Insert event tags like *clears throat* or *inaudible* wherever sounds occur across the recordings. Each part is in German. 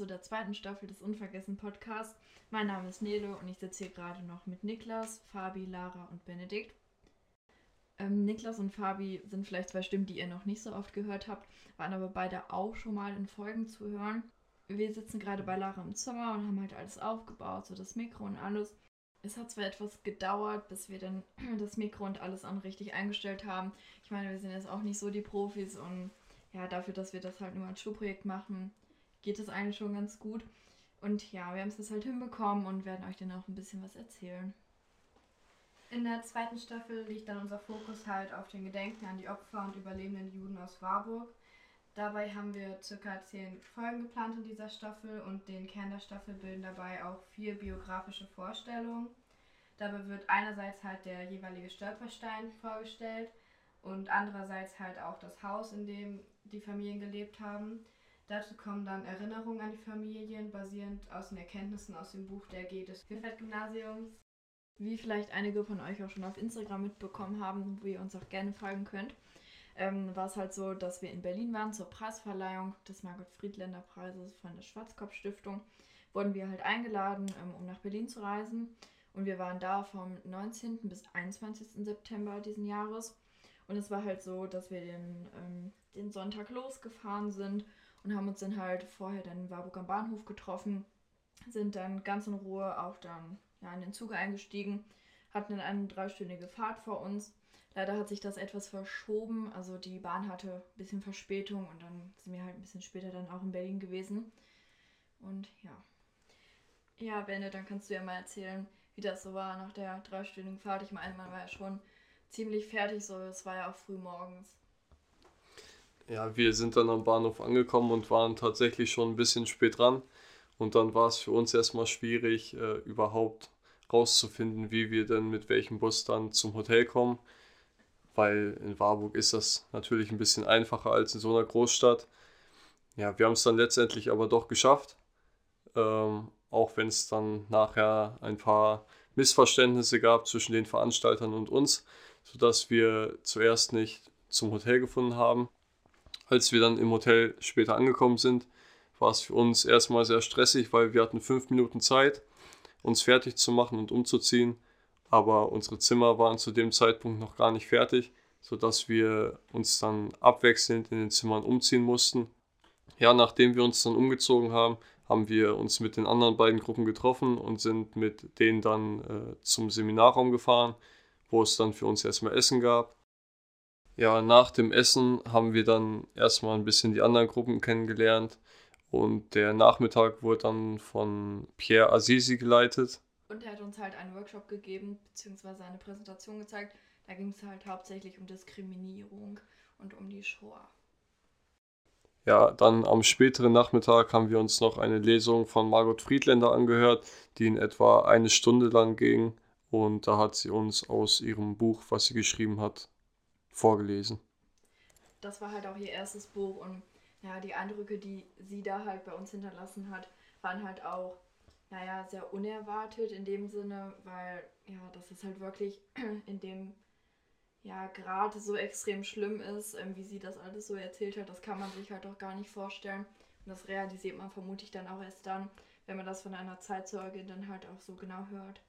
zu der zweiten Staffel des Unvergessen Podcasts. Mein Name ist Nele und ich sitze hier gerade noch mit Niklas, Fabi, Lara und Benedikt. Ähm, Niklas und Fabi sind vielleicht zwei Stimmen, die ihr noch nicht so oft gehört habt, waren aber beide auch schon mal in Folgen zu hören. Wir sitzen gerade bei Lara im Zimmer und haben halt alles aufgebaut, so das Mikro und alles. Es hat zwar etwas gedauert, bis wir dann *clears throat* das Mikro und alles an richtig eingestellt haben. Ich meine, wir sind jetzt auch nicht so die Profis und ja, dafür, dass wir das halt nur als Schulprojekt machen, geht es eigentlich schon ganz gut. Und ja, wir haben es jetzt halt hinbekommen und werden euch dann auch ein bisschen was erzählen. In der zweiten Staffel liegt dann unser Fokus halt auf den Gedenken an die Opfer und überlebenden Juden aus Warburg. Dabei haben wir circa zehn Folgen geplant in dieser Staffel und den Kern der Staffel bilden dabei auch vier biografische Vorstellungen. Dabei wird einerseits halt der jeweilige Stolperstein vorgestellt und andererseits halt auch das Haus, in dem die Familien gelebt haben. Dazu kommen dann Erinnerungen an die Familien, basierend aus den Erkenntnissen aus dem Buch der G des Hilfert-Gymnasiums. Wie vielleicht einige von euch auch schon auf Instagram mitbekommen haben, wo ihr uns auch gerne folgen könnt, ähm, war es halt so, dass wir in Berlin waren zur Preisverleihung des Margot Friedländer Preises von der Schwarzkopf Stiftung. Wurden wir halt eingeladen, ähm, um nach Berlin zu reisen. Und wir waren da vom 19. bis 21. September diesen Jahres. Und es war halt so, dass wir den, ähm, den Sonntag losgefahren sind und haben uns dann halt vorher dann in Warburg am Bahnhof getroffen, sind dann ganz in Ruhe auch dann ja, in den Zug eingestiegen, hatten dann eine dreistündige Fahrt vor uns. Leider hat sich das etwas verschoben, also die Bahn hatte ein bisschen Verspätung und dann sind wir halt ein bisschen später dann auch in Berlin gewesen. Und ja. Ja, Benne, dann kannst du ja mal erzählen, wie das so war nach der dreistündigen Fahrt. Ich meine, man war ja schon ziemlich fertig, so es war ja auch früh morgens. Ja, wir sind dann am Bahnhof angekommen und waren tatsächlich schon ein bisschen spät dran. Und dann war es für uns erstmal schwierig, äh, überhaupt rauszufinden, wie wir denn mit welchem Bus dann zum Hotel kommen. Weil in Warburg ist das natürlich ein bisschen einfacher als in so einer Großstadt. Ja, wir haben es dann letztendlich aber doch geschafft. Ähm, auch wenn es dann nachher ein paar Missverständnisse gab zwischen den Veranstaltern und uns sodass wir zuerst nicht zum Hotel gefunden haben. Als wir dann im Hotel später angekommen sind, war es für uns erstmal sehr stressig, weil wir hatten fünf Minuten Zeit, uns fertig zu machen und umzuziehen. Aber unsere Zimmer waren zu dem Zeitpunkt noch gar nicht fertig, sodass wir uns dann abwechselnd in den Zimmern umziehen mussten. Ja, nachdem wir uns dann umgezogen haben, haben wir uns mit den anderen beiden Gruppen getroffen und sind mit denen dann äh, zum Seminarraum gefahren wo es dann für uns erstmal Essen gab. Ja, nach dem Essen haben wir dann erstmal ein bisschen die anderen Gruppen kennengelernt und der Nachmittag wurde dann von Pierre Azizi geleitet. Und er hat uns halt einen Workshop gegeben, beziehungsweise eine Präsentation gezeigt. Da ging es halt hauptsächlich um Diskriminierung und um die Shoah. Ja, dann am späteren Nachmittag haben wir uns noch eine Lesung von Margot Friedländer angehört, die in etwa eine Stunde lang ging. Und da hat sie uns aus ihrem Buch, was sie geschrieben hat, vorgelesen. Das war halt auch ihr erstes Buch und ja, die Eindrücke, die sie da halt bei uns hinterlassen hat, waren halt auch, naja, sehr unerwartet in dem Sinne, weil ja, das ist halt wirklich *clears throat* in dem ja, gerade so extrem schlimm ist, ähm, wie sie das alles so erzählt hat, das kann man sich halt auch gar nicht vorstellen. Und das realisiert man vermutlich dann auch erst dann, wenn man das von einer Zeitzeugin dann halt auch so genau hört.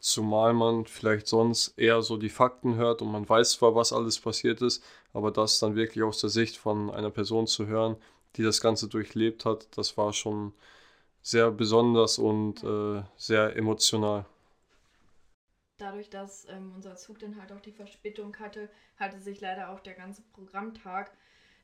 Zumal man vielleicht sonst eher so die Fakten hört und man weiß zwar, was alles passiert ist, aber das dann wirklich aus der Sicht von einer Person zu hören, die das Ganze durchlebt hat, das war schon sehr besonders und äh, sehr emotional. Dadurch, dass ähm, unser Zug dann halt auch die Verspätung hatte, hatte sich leider auch der ganze Programmtag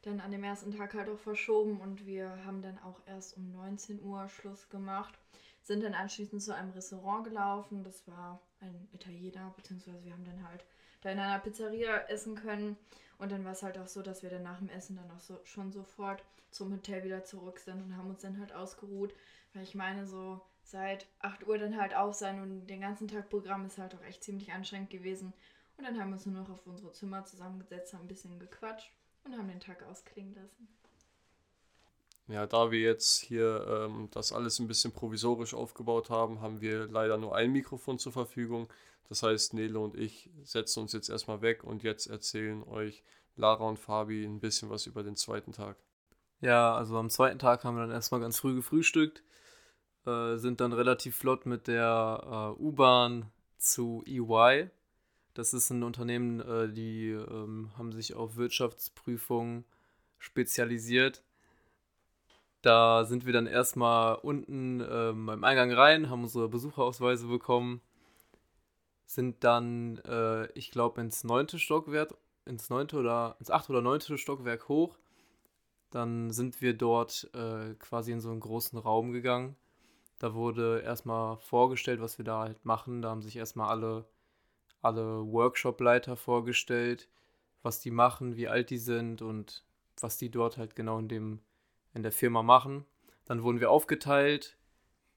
dann an dem ersten Tag halt auch verschoben und wir haben dann auch erst um 19 Uhr Schluss gemacht sind dann anschließend zu einem Restaurant gelaufen. Das war ein Italiener, beziehungsweise wir haben dann halt da in einer Pizzeria essen können. Und dann war es halt auch so, dass wir dann nach dem Essen dann auch so, schon sofort zum Hotel wieder zurück sind und haben uns dann halt ausgeruht. Weil ich meine, so seit 8 Uhr dann halt auf sein und den ganzen Tag Programm ist halt auch echt ziemlich anstrengend gewesen. Und dann haben wir uns nur noch auf unsere Zimmer zusammengesetzt, haben ein bisschen gequatscht und haben den Tag ausklingen lassen. Ja, da wir jetzt hier ähm, das alles ein bisschen provisorisch aufgebaut haben, haben wir leider nur ein Mikrofon zur Verfügung. Das heißt, Nele und ich setzen uns jetzt erstmal weg und jetzt erzählen euch Lara und Fabi ein bisschen was über den zweiten Tag. Ja, also am zweiten Tag haben wir dann erstmal ganz früh gefrühstückt, äh, sind dann relativ flott mit der äh, U-Bahn zu EY. Das ist ein Unternehmen, äh, die ähm, haben sich auf Wirtschaftsprüfungen spezialisiert. Da sind wir dann erstmal unten ähm, beim Eingang rein, haben unsere Besucherausweise bekommen, sind dann, äh, ich glaube, ins neunte Stockwerk, ins neunte oder ins achte oder neunte Stockwerk hoch. Dann sind wir dort äh, quasi in so einen großen Raum gegangen. Da wurde erstmal vorgestellt, was wir da halt machen. Da haben sich erstmal alle, alle Workshop-Leiter vorgestellt, was die machen, wie alt die sind und was die dort halt genau in dem in der Firma machen. Dann wurden wir aufgeteilt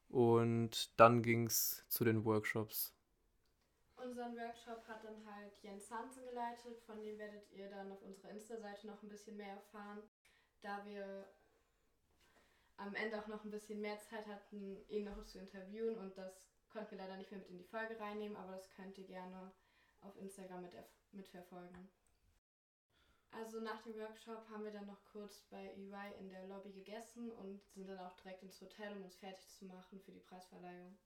und dann ging es zu den Workshops. Unseren Workshop hat dann halt Jens Hansen geleitet, von dem werdet ihr dann auf unserer Insta-Seite noch ein bisschen mehr erfahren, da wir am Ende auch noch ein bisschen mehr Zeit hatten, ihn noch zu interviewen und das konnten wir leider nicht mehr mit in die Folge reinnehmen, aber das könnt ihr gerne auf Instagram mit mitverfolgen. Also nach dem Workshop haben wir dann noch kurz bei EY in der Lobby gegessen und sind dann auch direkt ins Hotel, um uns fertig zu machen für die Preisverleihung.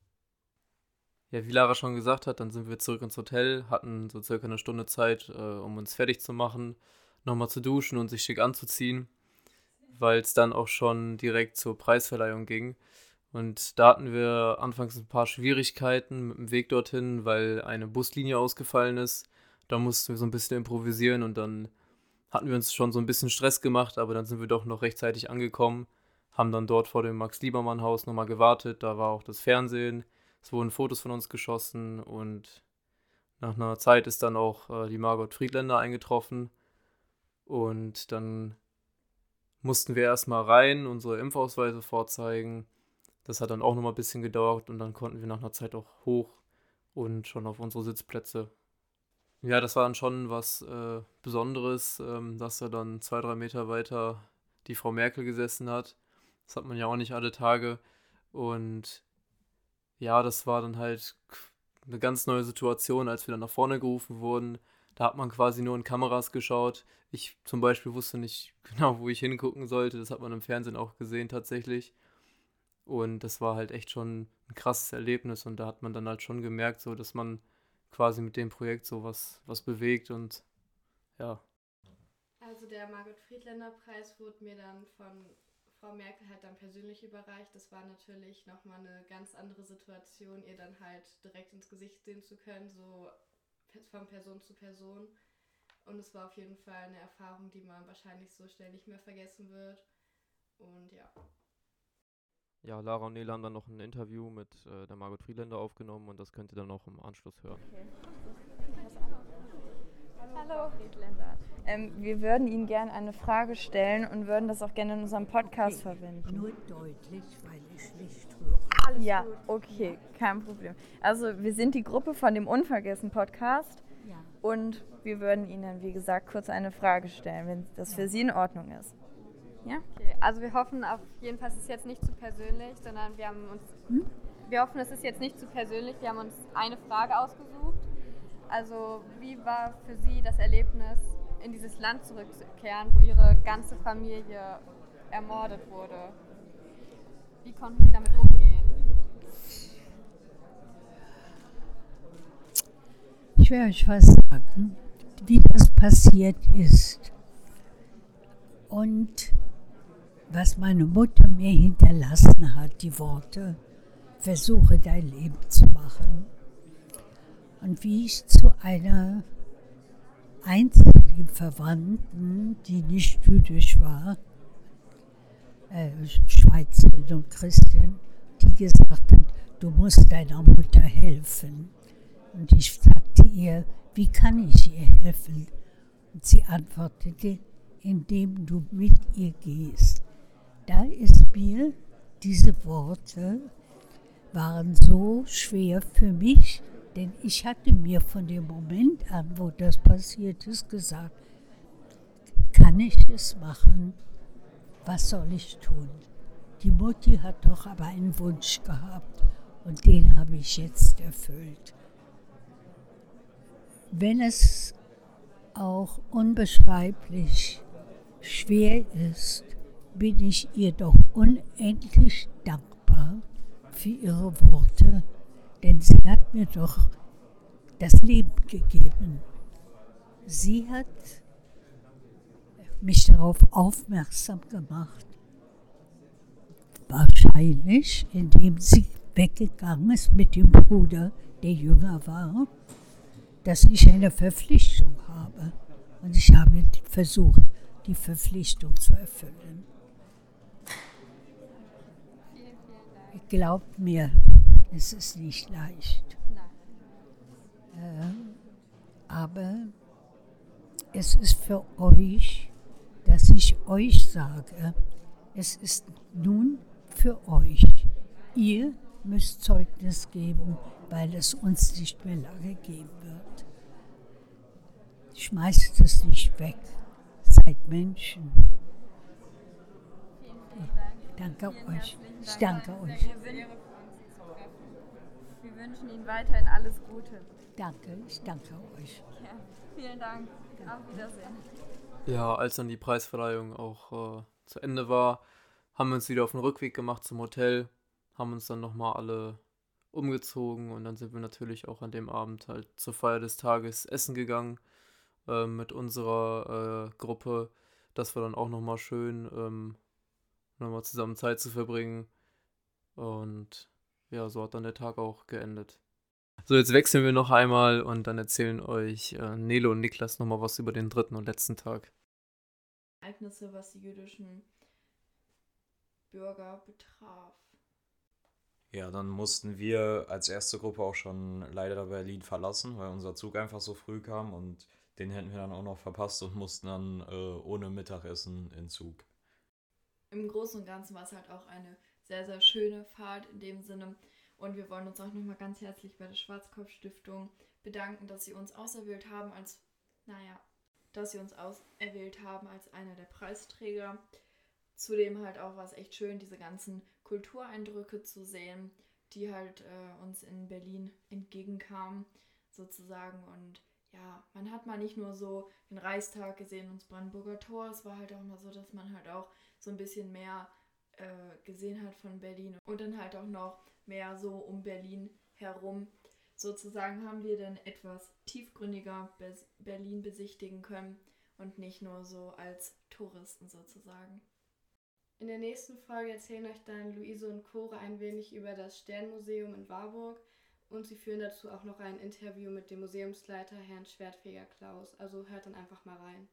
Ja, wie Lara schon gesagt hat, dann sind wir zurück ins Hotel, hatten so circa eine Stunde Zeit, äh, um uns fertig zu machen, nochmal zu duschen und sich schick anzuziehen, weil es dann auch schon direkt zur Preisverleihung ging. Und da hatten wir anfangs ein paar Schwierigkeiten mit dem Weg dorthin, weil eine Buslinie ausgefallen ist. Da mussten wir so ein bisschen improvisieren und dann hatten wir uns schon so ein bisschen Stress gemacht, aber dann sind wir doch noch rechtzeitig angekommen, haben dann dort vor dem Max-Liebermann-Haus nochmal gewartet. Da war auch das Fernsehen, es wurden Fotos von uns geschossen und nach einer Zeit ist dann auch äh, die Margot Friedländer eingetroffen. Und dann mussten wir erstmal rein, unsere Impfausweise vorzeigen. Das hat dann auch nochmal ein bisschen gedauert und dann konnten wir nach einer Zeit auch hoch und schon auf unsere Sitzplätze ja, das war dann schon was äh, Besonderes, ähm, dass da dann zwei, drei Meter weiter die Frau Merkel gesessen hat. Das hat man ja auch nicht alle Tage. Und ja, das war dann halt eine ganz neue Situation, als wir dann nach vorne gerufen wurden. Da hat man quasi nur in Kameras geschaut. Ich zum Beispiel wusste nicht *laughs* genau, wo ich hingucken sollte. Das hat man im Fernsehen auch gesehen tatsächlich. Und das war halt echt schon ein krasses Erlebnis. Und da hat man dann halt schon gemerkt, so dass man quasi mit dem Projekt so was, was bewegt und ja. Also der Margot Friedländer Preis wurde mir dann von Frau Merkel halt dann persönlich überreicht. Das war natürlich nochmal eine ganz andere Situation, ihr dann halt direkt ins Gesicht sehen zu können, so von Person zu Person. Und es war auf jeden Fall eine Erfahrung, die man wahrscheinlich so schnell nicht mehr vergessen wird. Und ja. Ja, Lara und Nele haben dann noch ein Interview mit äh, der Margot Friedländer aufgenommen und das könnt ihr dann auch im Anschluss hören. Okay. Hallo Friedländer. Ähm, wir würden Ihnen gerne eine Frage stellen und würden das auch gerne in unserem Podcast okay. verwenden. Nur deutlich, weil ich schlecht höre. Alles ja, gut. okay, kein Problem. Also wir sind die Gruppe von dem Unvergessen Podcast ja. und wir würden Ihnen, wie gesagt, kurz eine Frage stellen, wenn das ja. für Sie in Ordnung ist. Ja? Okay, also wir hoffen auf jeden Fall, es ist jetzt nicht zu persönlich, sondern wir haben uns, hm? wir hoffen, es ist jetzt nicht zu persönlich, wir haben uns eine Frage ausgesucht. Also wie war für Sie das Erlebnis, in dieses Land zurückzukehren, wo Ihre ganze Familie ermordet wurde? Wie konnten Sie damit umgehen? Ich werde euch was sagen, wie das passiert ist. Und was meine Mutter mir hinterlassen hat, die Worte, versuche dein Leben zu machen. Und wie ich zu einer einzigen Verwandten, die nicht jüdisch war, äh, Schweizerin und Christin, die gesagt hat, du musst deiner Mutter helfen. Und ich sagte ihr, wie kann ich ihr helfen? Und sie antwortete, indem du mit ihr gehst da ist mir, diese Worte waren so schwer für mich, denn ich hatte mir von dem Moment an, wo das passiert ist, gesagt, kann ich es machen? Was soll ich tun? Die Mutti hat doch aber einen Wunsch gehabt und den habe ich jetzt erfüllt. Wenn es auch unbeschreiblich schwer ist, bin ich ihr doch unendlich dankbar für ihre Worte, denn sie hat mir doch das Leben gegeben. Sie hat mich darauf aufmerksam gemacht, wahrscheinlich indem sie weggegangen ist mit dem Bruder, der jünger war, dass ich eine Verpflichtung habe. Und ich habe versucht, die Verpflichtung zu erfüllen. Glaubt mir, es ist nicht leicht. Äh, aber es ist für euch, dass ich euch sage, es ist nun für euch. Ihr müsst Zeugnis geben, weil es uns nicht mehr lange geben wird. Schmeißt es nicht weg. Seid Menschen. Danke euch. Ich danke euch. Wir wünschen Ihnen weiterhin alles Gute. Danke, ich danke euch. Ja, vielen Dank. Auf Wiedersehen. Ja, als dann die Preisverleihung auch äh, zu Ende war, haben wir uns wieder auf den Rückweg gemacht zum Hotel, haben uns dann nochmal alle umgezogen und dann sind wir natürlich auch an dem Abend halt zur Feier des Tages essen gegangen äh, mit unserer äh, Gruppe. Das war dann auch nochmal schön, ähm, nochmal zusammen Zeit zu verbringen. Und ja, so hat dann der Tag auch geendet. So, jetzt wechseln wir noch einmal und dann erzählen euch äh, Nelo und Niklas nochmal was über den dritten und letzten Tag. Ereignisse, was die jüdischen Bürger betraf. Ja, dann mussten wir als erste Gruppe auch schon leider Berlin verlassen, weil unser Zug einfach so früh kam und den hätten wir dann auch noch verpasst und mussten dann äh, ohne Mittagessen in Zug. Im Großen und Ganzen war es halt auch eine sehr, sehr schöne Fahrt in dem Sinne. Und wir wollen uns auch nochmal ganz herzlich bei der Schwarzkopf-Stiftung bedanken, dass sie uns auserwählt haben als, naja, dass sie uns auserwählt haben als einer der Preisträger. Zudem halt auch war es echt schön, diese ganzen Kultureindrücke zu sehen, die halt äh, uns in Berlin entgegenkamen, sozusagen. Und ja, man hat mal nicht nur so den Reichstag gesehen und das Brandenburger Tor, es war halt auch mal so, dass man halt auch so ein bisschen mehr äh, gesehen hat von Berlin und dann halt auch noch mehr so um Berlin herum. Sozusagen haben wir dann etwas tiefgründiger Berlin besichtigen können und nicht nur so als Touristen sozusagen. In der nächsten Folge erzählen euch dann Luise und Cora ein wenig über das Sternmuseum in Warburg und sie führen dazu auch noch ein Interview mit dem Museumsleiter Herrn Schwertfeger Klaus. Also hört dann einfach mal rein.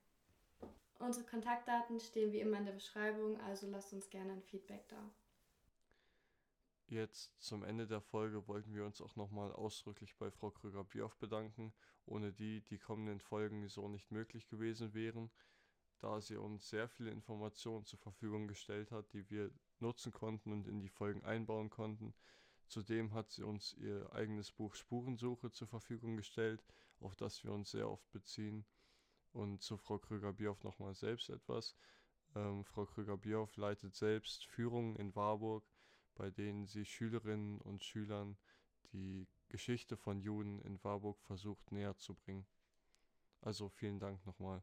Unsere Kontaktdaten stehen wie immer in der Beschreibung, also lasst uns gerne ein Feedback da. Jetzt zum Ende der Folge wollten wir uns auch nochmal ausdrücklich bei Frau Krüger-Bioff bedanken, ohne die die kommenden Folgen so nicht möglich gewesen wären da sie uns sehr viele Informationen zur Verfügung gestellt hat, die wir nutzen konnten und in die Folgen einbauen konnten. Zudem hat sie uns ihr eigenes Buch Spurensuche zur Verfügung gestellt, auf das wir uns sehr oft beziehen. Und zu Frau Krüger-Bioff nochmal selbst etwas. Ähm, Frau Krüger-Bioff leitet selbst Führungen in Warburg, bei denen sie Schülerinnen und Schülern die Geschichte von Juden in Warburg versucht näher zu bringen. Also vielen Dank nochmal.